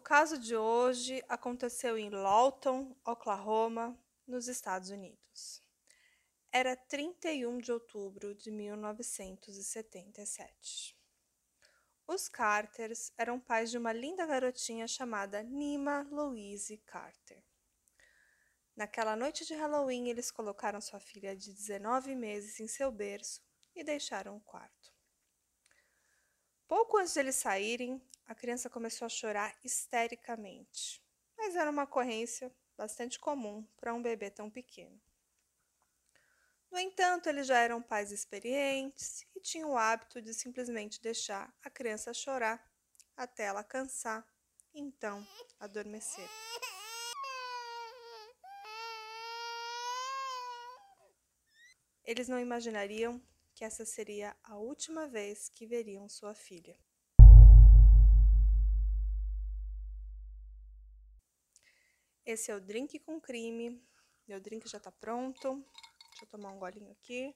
O caso de hoje aconteceu em Lawton, Oklahoma, nos Estados Unidos. Era 31 de outubro de 1977. Os Carters eram pais de uma linda garotinha chamada Nima Louise Carter. Naquela noite de Halloween, eles colocaram sua filha de 19 meses em seu berço e deixaram o quarto. Pouco antes de eles saírem, a criança começou a chorar histericamente, mas era uma ocorrência bastante comum para um bebê tão pequeno. No entanto, eles já eram pais experientes e tinham o hábito de simplesmente deixar a criança chorar até ela cansar e então adormecer. Eles não imaginariam que essa seria a última vez que veriam sua filha. Esse é o Drink com Crime. Meu drink já está pronto. Deixa eu tomar um golinho aqui.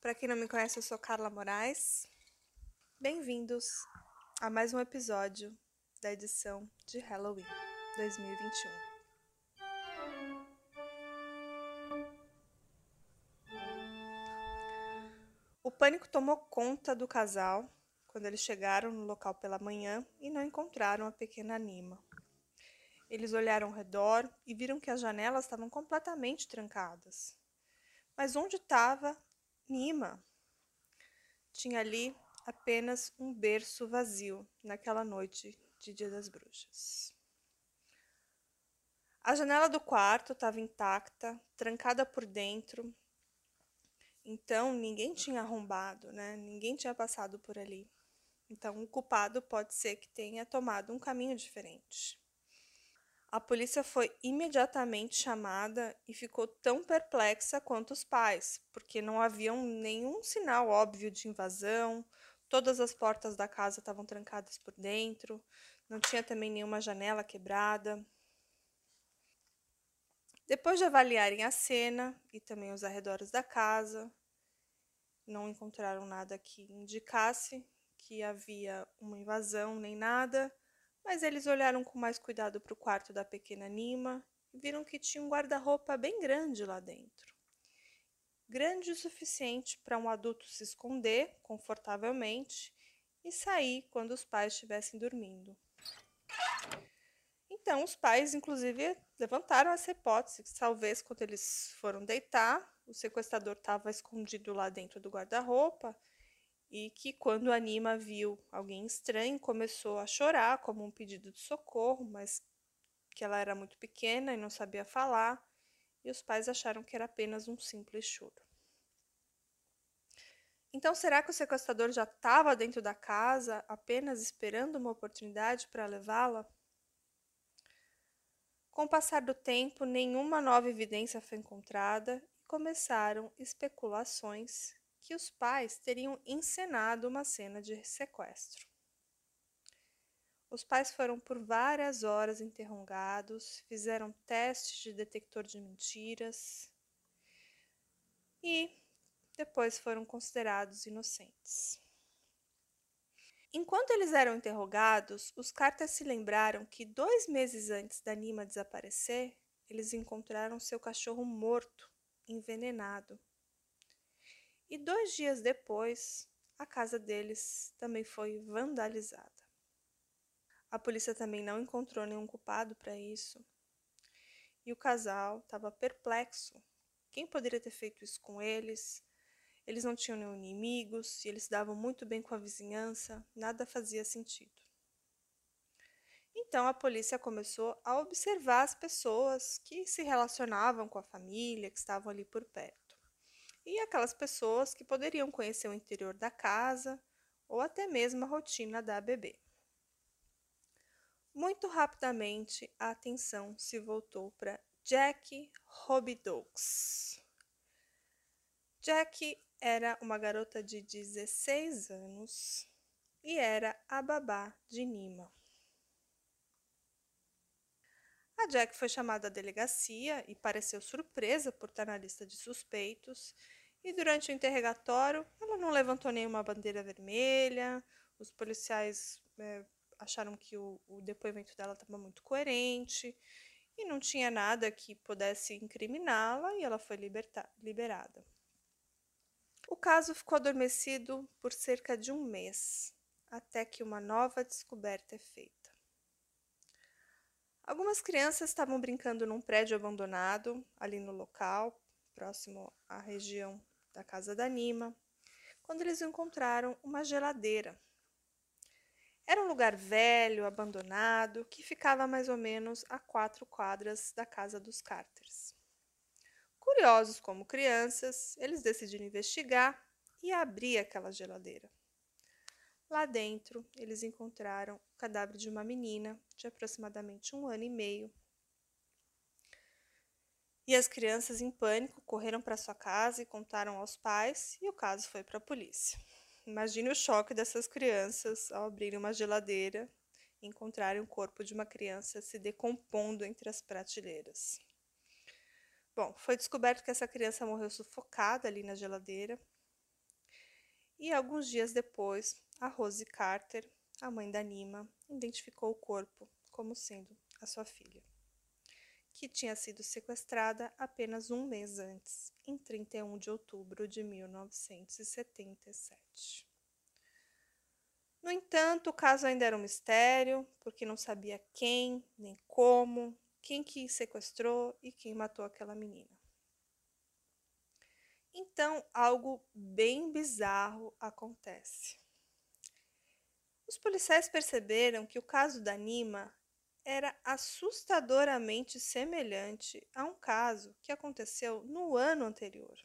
Para quem não me conhece, eu sou Carla Moraes. Bem-vindos a mais um episódio da edição de Halloween 2021. O pânico tomou conta do casal quando eles chegaram no local pela manhã e não encontraram a pequena Nima. Eles olharam ao redor e viram que as janelas estavam completamente trancadas. Mas onde estava Nima? Tinha ali apenas um berço vazio naquela noite de Dia das Bruxas. A janela do quarto estava intacta, trancada por dentro, então, ninguém tinha arrombado, né? Ninguém tinha passado por ali. Então, o culpado pode ser que tenha tomado um caminho diferente. A polícia foi imediatamente chamada e ficou tão perplexa quanto os pais, porque não havia nenhum sinal óbvio de invasão, todas as portas da casa estavam trancadas por dentro, não tinha também nenhuma janela quebrada. Depois de avaliarem a cena e também os arredores da casa, não encontraram nada que indicasse que havia uma invasão nem nada, mas eles olharam com mais cuidado para o quarto da pequena Nima e viram que tinha um guarda-roupa bem grande lá dentro. Grande o suficiente para um adulto se esconder confortavelmente e sair quando os pais estivessem dormindo. Então, os pais, inclusive, levantaram essa hipótese que talvez quando eles foram deitar, o sequestrador estava escondido lá dentro do guarda-roupa e que quando a Nima viu alguém estranho, começou a chorar como um pedido de socorro, mas que ela era muito pequena e não sabia falar, e os pais acharam que era apenas um simples choro. Então, será que o sequestrador já estava dentro da casa, apenas esperando uma oportunidade para levá-la? Com o passar do tempo, nenhuma nova evidência foi encontrada e começaram especulações que os pais teriam encenado uma cena de sequestro. Os pais foram por várias horas interrogados, fizeram testes de detector de mentiras e depois foram considerados inocentes. Enquanto eles eram interrogados, os Carter se lembraram que dois meses antes da Nima desaparecer, eles encontraram seu cachorro morto, envenenado. E dois dias depois, a casa deles também foi vandalizada. A polícia também não encontrou nenhum culpado para isso. E o casal estava perplexo. Quem poderia ter feito isso com eles? Eles não tinham nenhum inimigos e eles davam muito bem com a vizinhança, nada fazia sentido. Então a polícia começou a observar as pessoas que se relacionavam com a família, que estavam ali por perto. E aquelas pessoas que poderiam conhecer o interior da casa ou até mesmo a rotina da bebê. Muito rapidamente a atenção se voltou para Jack Robidoux. Jack era uma garota de 16 anos e era a babá de Nima. A Jack foi chamada à delegacia e pareceu surpresa por estar na lista de suspeitos. E durante o interrogatório, ela não levantou nenhuma bandeira vermelha. Os policiais é, acharam que o, o depoimento dela estava muito coerente e não tinha nada que pudesse incriminá-la e ela foi liberada. O caso ficou adormecido por cerca de um mês, até que uma nova descoberta é feita. Algumas crianças estavam brincando num prédio abandonado, ali no local, próximo à região da casa da Nima, quando eles encontraram uma geladeira. Era um lugar velho, abandonado, que ficava mais ou menos a quatro quadras da casa dos Carters. Curiosos como crianças, eles decidiram investigar e abrir aquela geladeira. Lá dentro, eles encontraram o cadáver de uma menina de aproximadamente um ano e meio. E as crianças, em pânico, correram para sua casa e contaram aos pais, e o caso foi para a polícia. Imagine o choque dessas crianças ao abrirem uma geladeira e encontrarem o corpo de uma criança se decompondo entre as prateleiras. Bom, foi descoberto que essa criança morreu sufocada ali na geladeira. E alguns dias depois, a Rose Carter, a mãe da Nima, identificou o corpo como sendo a sua filha, que tinha sido sequestrada apenas um mês antes, em 31 de outubro de 1977. No entanto, o caso ainda era um mistério, porque não sabia quem, nem como, quem que sequestrou e quem matou aquela menina. Então, algo bem bizarro acontece. Os policiais perceberam que o caso da Nima era assustadoramente semelhante a um caso que aconteceu no ano anterior.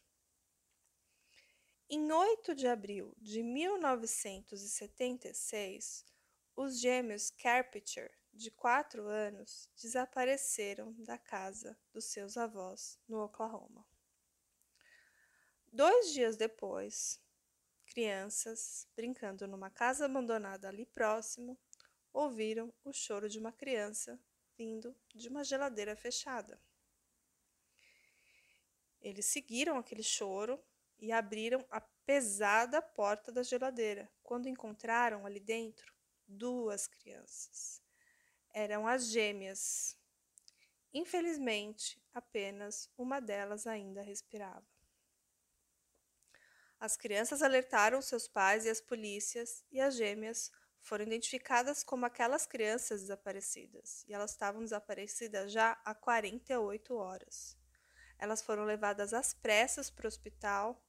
Em 8 de abril de 1976, os gêmeos Carpenter, de 4 anos, desapareceram da casa dos seus avós no Oklahoma. Dois dias depois, crianças, brincando numa casa abandonada ali próximo, ouviram o choro de uma criança vindo de uma geladeira fechada. Eles seguiram aquele choro e abriram a pesada porta da geladeira, quando encontraram ali dentro duas crianças. Eram as gêmeas. Infelizmente, apenas uma delas ainda respirava. As crianças alertaram seus pais e as polícias, e as gêmeas foram identificadas como aquelas crianças desaparecidas, e elas estavam desaparecidas já há 48 horas. Elas foram levadas às pressas para o hospital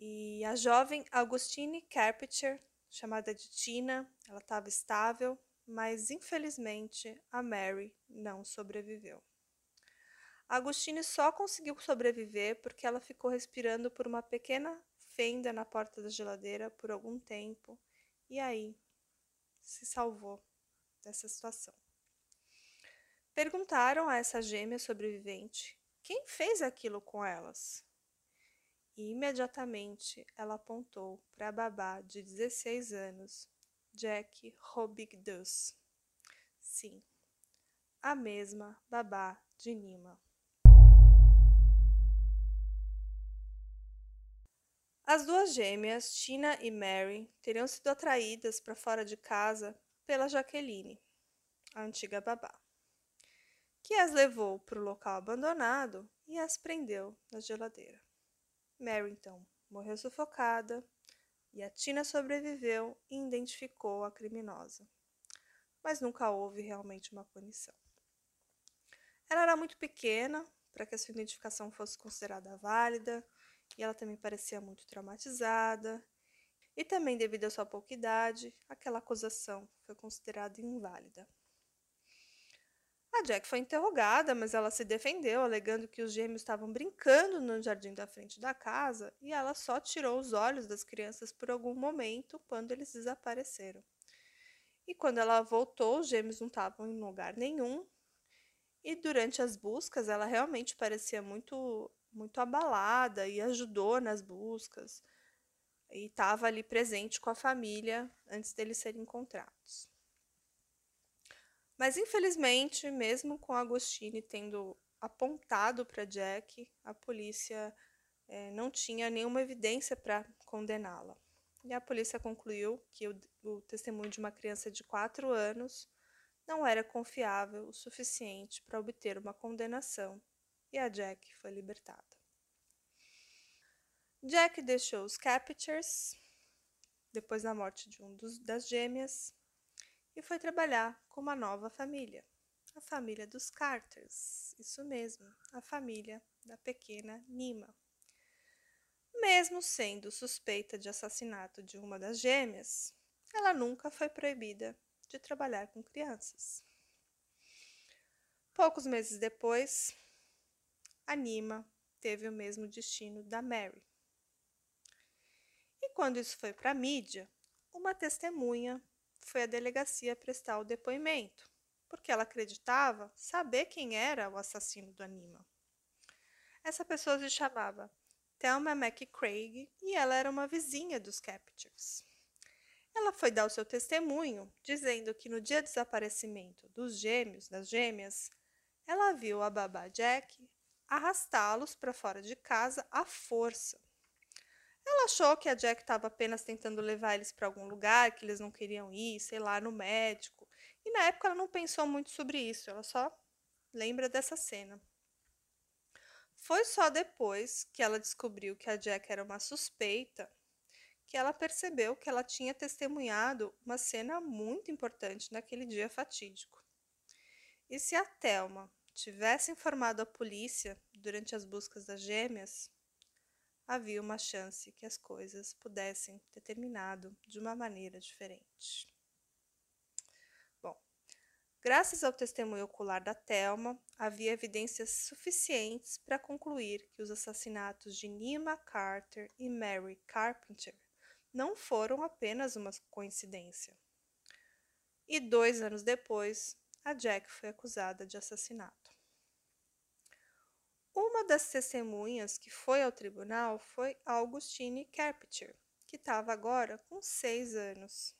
e a jovem Augustine Carpenter, chamada de Tina, ela estava estável, mas infelizmente a Mary não sobreviveu. Agostine só conseguiu sobreviver porque ela ficou respirando por uma pequena fenda na porta da geladeira por algum tempo e aí se salvou dessa situação. Perguntaram a essa gêmea sobrevivente quem fez aquilo com elas. E imediatamente ela apontou para a babá de 16 anos, Jack Robigdus. Sim, a mesma babá de Nima. As duas gêmeas, Tina e Mary, teriam sido atraídas para fora de casa pela Jaqueline, a antiga babá, que as levou para o local abandonado e as prendeu na geladeira. Mary, então, morreu sufocada e a Tina sobreviveu e identificou a criminosa, mas nunca houve realmente uma punição. Ela era muito pequena para que a sua identificação fosse considerada válida e ela também parecia muito traumatizada. E também, devido à sua pouca idade, aquela acusação foi considerada inválida. A Jack foi interrogada, mas ela se defendeu, alegando que os gêmeos estavam brincando no jardim da frente da casa e ela só tirou os olhos das crianças por algum momento quando eles desapareceram. E quando ela voltou, os gêmeos não estavam em lugar nenhum. E durante as buscas, ela realmente parecia muito muito abalada e ajudou nas buscas e estava ali presente com a família antes deles serem encontrados. Mas infelizmente, mesmo com Agostini tendo apontado para Jack, a polícia é, não tinha nenhuma evidência para condená-la. e a polícia concluiu que o, o testemunho de uma criança de 4 anos não era confiável o suficiente para obter uma condenação e a Jack foi libertada. Jack deixou os Captures depois da morte de um dos, das gêmeas e foi trabalhar com uma nova família, a família dos Carters. Isso mesmo, a família da pequena Nima. Mesmo sendo suspeita de assassinato de uma das gêmeas, ela nunca foi proibida de trabalhar com crianças. Poucos meses depois, a Nima teve o mesmo destino da Mary. E quando isso foi para a mídia, uma testemunha foi à delegacia prestar o depoimento, porque ela acreditava saber quem era o assassino do Anima. Essa pessoa se chamava Thelma McCraig e ela era uma vizinha dos Captures. Ela foi dar o seu testemunho, dizendo que no dia do desaparecimento dos gêmeos, das gêmeas, ela viu a babá Jack arrastá-los para fora de casa à força. Ela achou que a Jack estava apenas tentando levar eles para algum lugar que eles não queriam ir, sei lá, no médico. E na época ela não pensou muito sobre isso, ela só lembra dessa cena. Foi só depois que ela descobriu que a Jack era uma suspeita que ela percebeu que ela tinha testemunhado uma cena muito importante naquele dia fatídico. E se a Thelma tivesse informado a polícia durante as buscas das gêmeas, havia uma chance que as coisas pudessem ter terminado de uma maneira diferente. Graças ao testemunho ocular da Thelma, havia evidências suficientes para concluir que os assassinatos de Nima Carter e Mary Carpenter não foram apenas uma coincidência. E dois anos depois, a Jack foi acusada de assassinato. Uma das testemunhas que foi ao tribunal foi Augustine Carpenter, que estava agora com seis anos.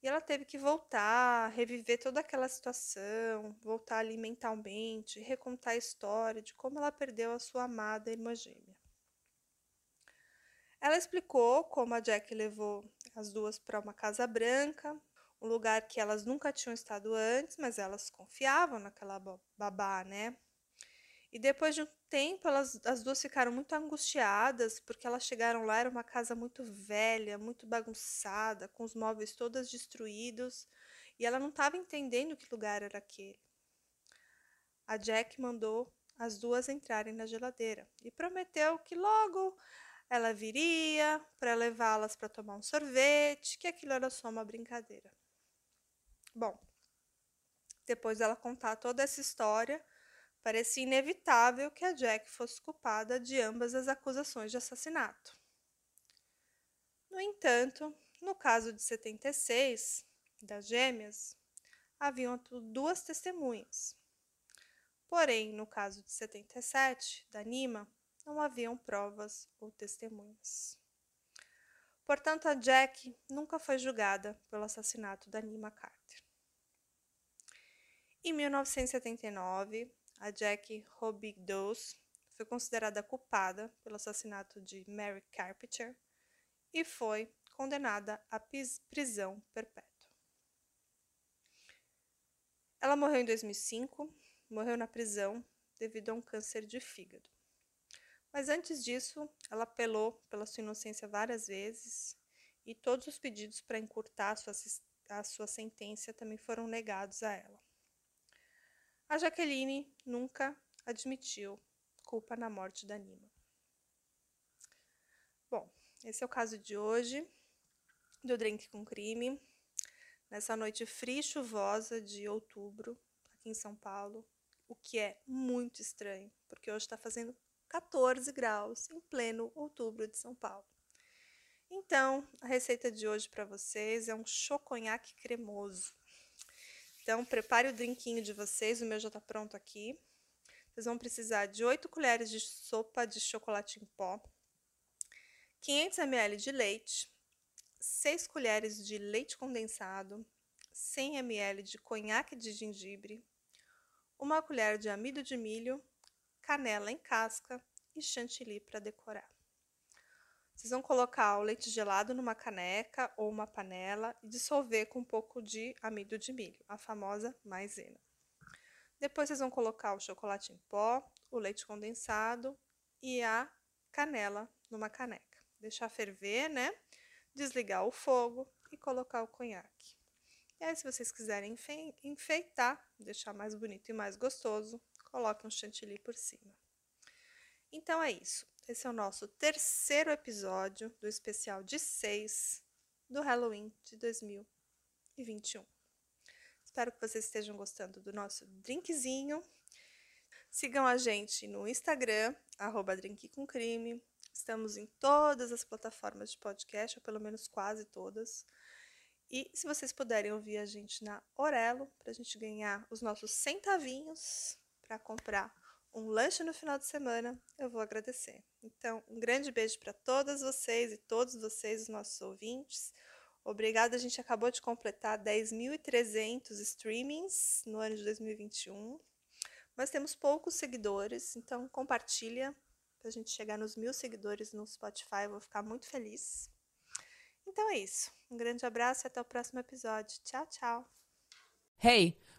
E ela teve que voltar, reviver toda aquela situação, voltar ali mentalmente, recontar a história de como ela perdeu a sua amada irmã gêmea. Ela explicou como a Jack levou as duas para uma casa branca, um lugar que elas nunca tinham estado antes, mas elas confiavam naquela babá, né? E depois de um tempo, elas, as duas ficaram muito angustiadas, porque elas chegaram lá, era uma casa muito velha, muito bagunçada, com os móveis todos destruídos, e ela não estava entendendo que lugar era aquele. A Jack mandou as duas entrarem na geladeira e prometeu que logo ela viria para levá-las para tomar um sorvete, que aquilo era só uma brincadeira. Bom, depois dela contar toda essa história, parecia inevitável que a Jack fosse culpada de ambas as acusações de assassinato. No entanto, no caso de 76, das gêmeas, haviam duas testemunhas. Porém, no caso de 77, da Nima, não haviam provas ou testemunhas. Portanto, a Jack nunca foi julgada pelo assassinato da Nima Carter. Em 1979, a Jack Robidoux foi considerada culpada pelo assassinato de Mary Carpenter e foi condenada à prisão perpétua. Ela morreu em 2005, morreu na prisão devido a um câncer de fígado. Mas antes disso, ela apelou pela sua inocência várias vezes e todos os pedidos para encurtar a sua, a sua sentença também foram negados a ela. A Jaqueline nunca admitiu culpa na morte da Nima. Bom, esse é o caso de hoje do Drink com Crime. Nessa noite fria e chuvosa de outubro, aqui em São Paulo, o que é muito estranho, porque hoje está fazendo 14 graus em pleno outubro de São Paulo. Então, a receita de hoje para vocês é um choconhaque cremoso. Então, prepare o drinquinho de vocês, o meu já está pronto aqui. Vocês vão precisar de 8 colheres de sopa de chocolate em pó, 500 ml de leite, 6 colheres de leite condensado, 100 ml de conhaque de gengibre, uma colher de amido de milho, canela em casca e chantilly para decorar. Vocês vão colocar o leite gelado numa caneca ou uma panela e dissolver com um pouco de amido de milho, a famosa maisena. Depois vocês vão colocar o chocolate em pó, o leite condensado e a canela numa caneca. Deixar ferver, né? Desligar o fogo e colocar o conhaque. E aí, se vocês quiserem enfeitar, deixar mais bonito e mais gostoso, coloque um chantilly por cima. Então é isso. Esse é o nosso terceiro episódio do especial de 6 do Halloween de 2021. Espero que vocês estejam gostando do nosso drinkzinho. Sigam a gente no Instagram, drinkcomcrime. Estamos em todas as plataformas de podcast, ou pelo menos quase todas. E se vocês puderem ouvir a gente na Orelo, para a gente ganhar os nossos centavinhos para comprar um lanche no final de semana, eu vou agradecer. Então, um grande beijo para todas vocês e todos vocês, os nossos ouvintes. Obrigada, a gente acabou de completar 10.300 streamings no ano de 2021. Mas temos poucos seguidores, então compartilha para a gente chegar nos mil seguidores no Spotify, eu vou ficar muito feliz. Então é isso. Um grande abraço e até o próximo episódio. Tchau, tchau. Hey!